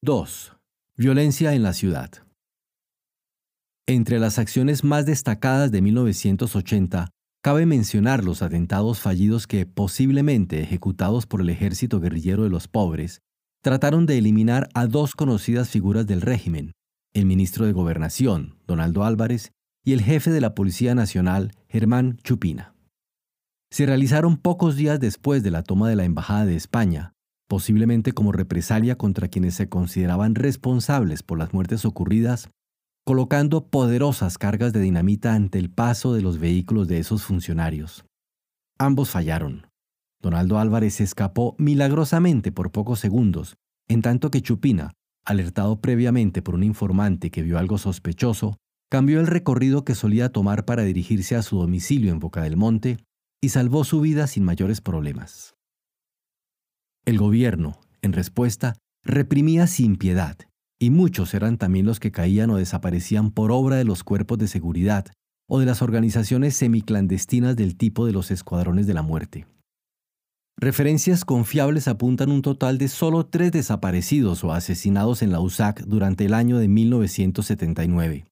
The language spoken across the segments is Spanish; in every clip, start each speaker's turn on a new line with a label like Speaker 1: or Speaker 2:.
Speaker 1: 2. Violencia en la ciudad. Entre las acciones más destacadas de 1980, cabe mencionar los atentados fallidos que, posiblemente ejecutados por el ejército guerrillero de los pobres, trataron de eliminar a dos conocidas figuras del régimen, el ministro de Gobernación, Donaldo Álvarez, y el jefe de la Policía Nacional, Germán Chupina. Se realizaron pocos días después de la toma de la Embajada de España, posiblemente como represalia contra quienes se consideraban responsables por las muertes ocurridas, colocando poderosas cargas de dinamita ante el paso de los vehículos de esos funcionarios. Ambos fallaron. Donaldo Álvarez escapó milagrosamente por pocos segundos, en tanto que Chupina, alertado previamente por un informante que vio algo sospechoso, cambió el recorrido que solía tomar para dirigirse a su domicilio en Boca del Monte y salvó su vida sin mayores problemas. El gobierno, en respuesta, reprimía sin piedad, y muchos eran también los que caían o desaparecían por obra de los cuerpos de seguridad o de las organizaciones semiclandestinas del tipo de los escuadrones de la muerte. Referencias confiables apuntan un total de solo tres desaparecidos o asesinados en la USAC durante el año de 1979.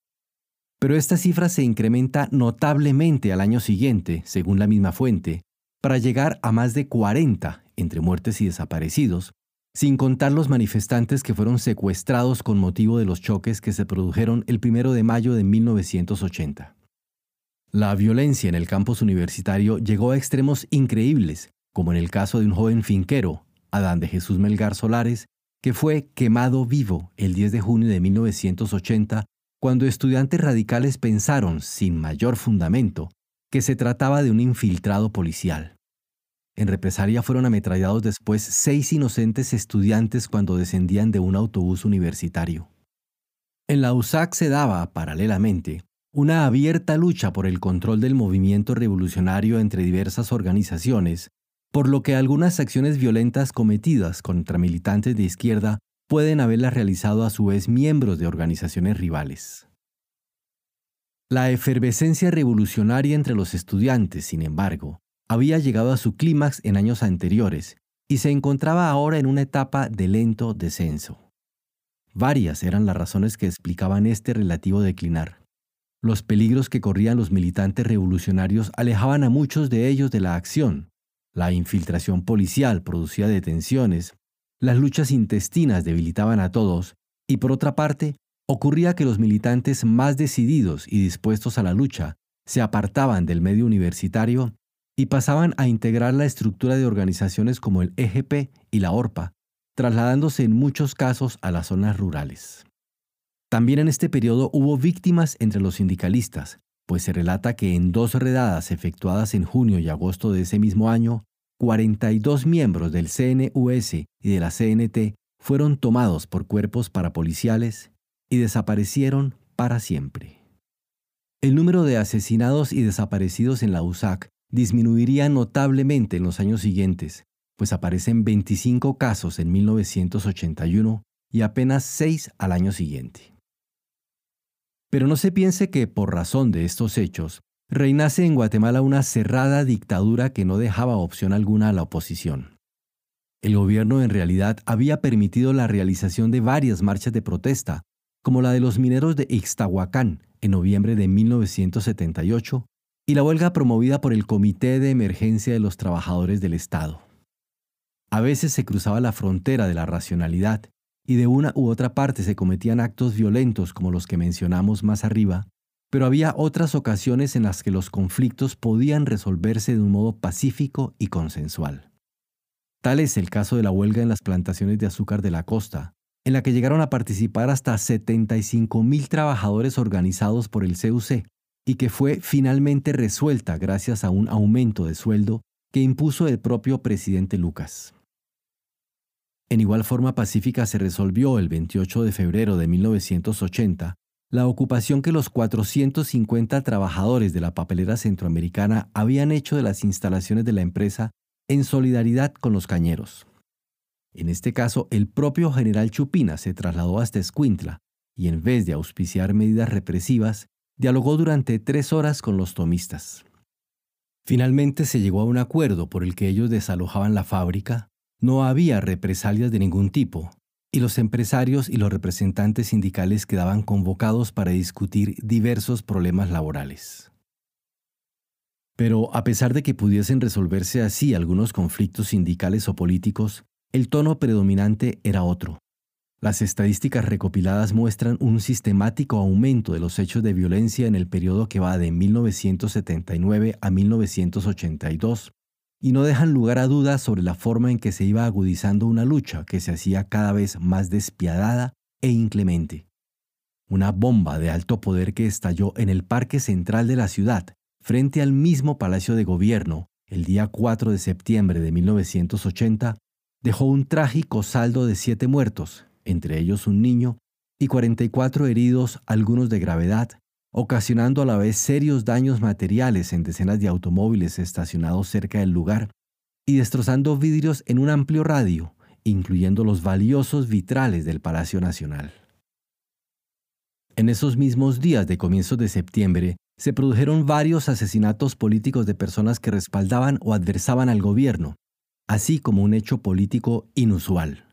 Speaker 1: Pero esta cifra se incrementa notablemente al año siguiente, según la misma fuente, para llegar a más de 40 entre muertes y desaparecidos, sin contar los manifestantes que fueron secuestrados con motivo de los choques que se produjeron el 1 de mayo de 1980. La violencia en el campus universitario llegó a extremos increíbles, como en el caso de un joven finquero, Adán de Jesús Melgar Solares, que fue quemado vivo el 10 de junio de 1980 cuando estudiantes radicales pensaron, sin mayor fundamento, que se trataba de un infiltrado policial. En represalia fueron ametrallados después seis inocentes estudiantes cuando descendían de un autobús universitario. En la USAC se daba, paralelamente, una abierta lucha por el control del movimiento revolucionario entre diversas organizaciones, por lo que algunas acciones violentas cometidas contra militantes de izquierda pueden haberlas realizado a su vez miembros de organizaciones rivales. La efervescencia revolucionaria entre los estudiantes, sin embargo, había llegado a su clímax en años anteriores y se encontraba ahora en una etapa de lento descenso. Varias eran las razones que explicaban este relativo declinar. Los peligros que corrían los militantes revolucionarios alejaban a muchos de ellos de la acción. La infiltración policial producía detenciones, las luchas intestinas debilitaban a todos, y por otra parte, ocurría que los militantes más decididos y dispuestos a la lucha se apartaban del medio universitario y pasaban a integrar la estructura de organizaciones como el EGP y la ORPA, trasladándose en muchos casos a las zonas rurales. También en este periodo hubo víctimas entre los sindicalistas, pues se relata que en dos redadas efectuadas en junio y agosto de ese mismo año, 42 miembros del CNUS y de la CNT fueron tomados por cuerpos parapoliciales y desaparecieron para siempre. El número de asesinados y desaparecidos en la USAC disminuiría notablemente en los años siguientes, pues aparecen 25 casos en 1981 y apenas 6 al año siguiente. Pero no se piense que, por razón de estos hechos, reinase en Guatemala una cerrada dictadura que no dejaba opción alguna a la oposición. El gobierno en realidad había permitido la realización de varias marchas de protesta, como la de los mineros de Ixtahuacán en noviembre de 1978 y la huelga promovida por el Comité de Emergencia de los Trabajadores del Estado. A veces se cruzaba la frontera de la racionalidad y de una u otra parte se cometían actos violentos como los que mencionamos más arriba, pero había otras ocasiones en las que los conflictos podían resolverse de un modo pacífico y consensual. Tal es el caso de la huelga en las plantaciones de azúcar de la costa, en la que llegaron a participar hasta 75.000 trabajadores organizados por el CUC, y que fue finalmente resuelta gracias a un aumento de sueldo que impuso el propio presidente Lucas. En igual forma pacífica se resolvió el 28 de febrero de 1980 la ocupación que los 450 trabajadores de la papelera centroamericana habían hecho de las instalaciones de la empresa en solidaridad con los cañeros. En este caso, el propio general Chupina se trasladó hasta Escuintla y en vez de auspiciar medidas represivas, dialogó durante tres horas con los tomistas. Finalmente se llegó a un acuerdo por el que ellos desalojaban la fábrica, no había represalias de ningún tipo, y los empresarios y los representantes sindicales quedaban convocados para discutir diversos problemas laborales. Pero a pesar de que pudiesen resolverse así algunos conflictos sindicales o políticos, el tono predominante era otro. Las estadísticas recopiladas muestran un sistemático aumento de los hechos de violencia en el periodo que va de 1979 a 1982 y no dejan lugar a dudas sobre la forma en que se iba agudizando una lucha que se hacía cada vez más despiadada e inclemente. Una bomba de alto poder que estalló en el parque central de la ciudad, frente al mismo Palacio de Gobierno, el día 4 de septiembre de 1980, dejó un trágico saldo de siete muertos, entre ellos un niño, y 44 heridos, algunos de gravedad, ocasionando a la vez serios daños materiales en decenas de automóviles estacionados cerca del lugar y destrozando vidrios en un amplio radio, incluyendo los valiosos vitrales del Palacio Nacional. En esos mismos días de comienzos de septiembre, se produjeron varios asesinatos políticos de personas que respaldaban o adversaban al gobierno, así como un hecho político inusual.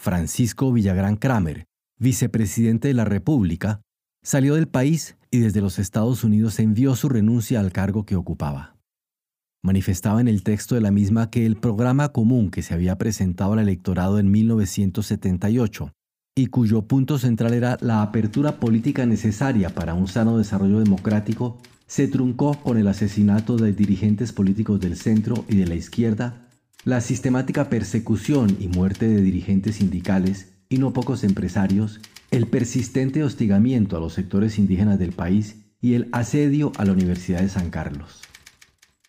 Speaker 1: Francisco Villagrán Kramer, vicepresidente de la República, salió del país y desde los Estados Unidos envió su renuncia al cargo que ocupaba. Manifestaba en el texto de la misma que el programa común que se había presentado al electorado en 1978 y cuyo punto central era la apertura política necesaria para un sano desarrollo democrático, se truncó con el asesinato de dirigentes políticos del centro y de la izquierda la sistemática persecución y muerte de dirigentes sindicales y no pocos empresarios, el persistente hostigamiento a los sectores indígenas del país y el asedio a la Universidad de San Carlos.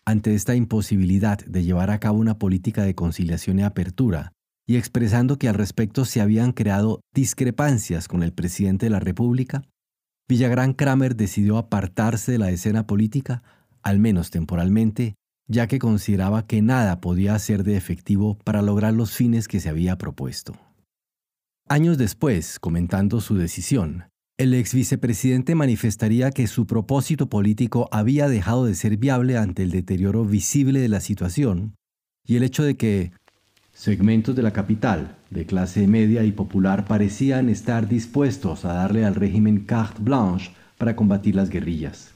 Speaker 1: Ante esta imposibilidad de llevar a cabo una política de conciliación y apertura, y expresando que al respecto se habían creado discrepancias con el presidente de la República, Villagrán Kramer decidió apartarse de la escena política, al menos temporalmente, ya que consideraba que nada podía ser de efectivo para lograr los fines que se había propuesto. Años después, comentando su decisión, el ex vicepresidente manifestaría que su propósito político había dejado de ser viable ante el deterioro visible de la situación y el hecho de que segmentos de la capital, de clase media y popular, parecían estar dispuestos a darle al régimen carte blanche para combatir las guerrillas.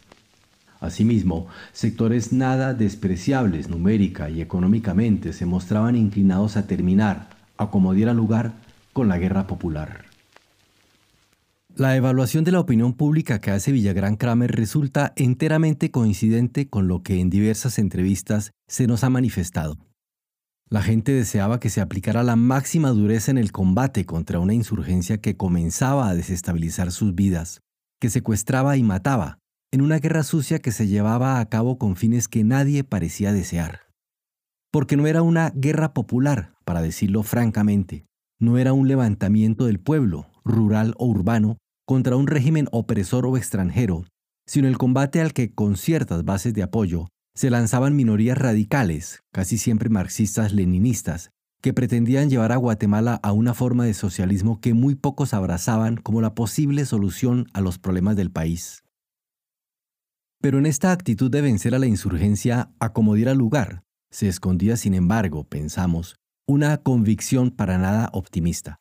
Speaker 1: Asimismo, sectores nada despreciables numérica y económicamente se mostraban inclinados a terminar, a como diera lugar, con la guerra popular. La evaluación de la opinión pública que hace Villagrán Kramer resulta enteramente coincidente con lo que en diversas entrevistas se nos ha manifestado. La gente deseaba que se aplicara la máxima dureza en el combate contra una insurgencia que comenzaba a desestabilizar sus vidas, que secuestraba y mataba, en una guerra sucia que se llevaba a cabo con fines que nadie parecía desear. Porque no era una guerra popular, para decirlo francamente, no era un levantamiento del pueblo, rural o urbano, contra un régimen opresor o extranjero, sino el combate al que con ciertas bases de apoyo se lanzaban minorías radicales, casi siempre marxistas-leninistas, que pretendían llevar a Guatemala a una forma de socialismo que muy pocos abrazaban como la posible solución a los problemas del país. Pero en esta actitud de vencer a la insurgencia a como diera lugar, se escondía, sin embargo, pensamos, una convicción para nada optimista.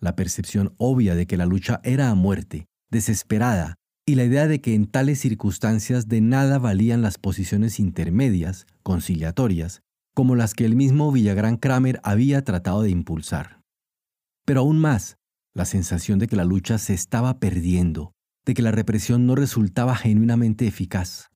Speaker 1: La percepción obvia de que la lucha era a muerte, desesperada, y la idea de que en tales circunstancias de nada valían las posiciones intermedias, conciliatorias, como las que el mismo Villagrán Kramer había tratado de impulsar. Pero aún más, la sensación de que la lucha se estaba perdiendo, de que la represión no resultaba genuinamente eficaz.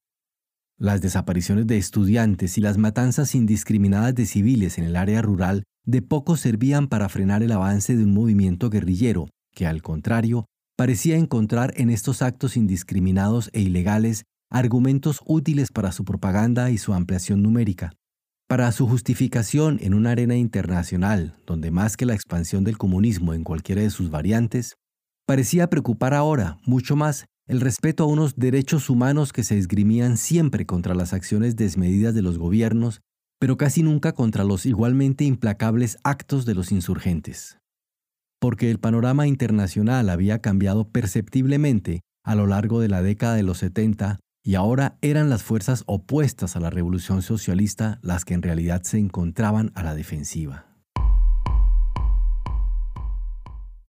Speaker 1: Las desapariciones de estudiantes y las matanzas indiscriminadas de civiles en el área rural de poco servían para frenar el avance de un movimiento guerrillero que, al contrario, parecía encontrar en estos actos indiscriminados e ilegales argumentos útiles para su propaganda y su ampliación numérica. Para su justificación en una arena internacional, donde más que la expansión del comunismo en cualquiera de sus variantes, parecía preocupar ahora mucho más el respeto a unos derechos humanos que se esgrimían siempre contra las acciones desmedidas de los gobiernos, pero casi nunca contra los igualmente implacables actos de los insurgentes. Porque el panorama internacional había cambiado perceptiblemente a lo largo de la década de los 70 y ahora eran las fuerzas opuestas a la revolución socialista las que en realidad se encontraban a la defensiva.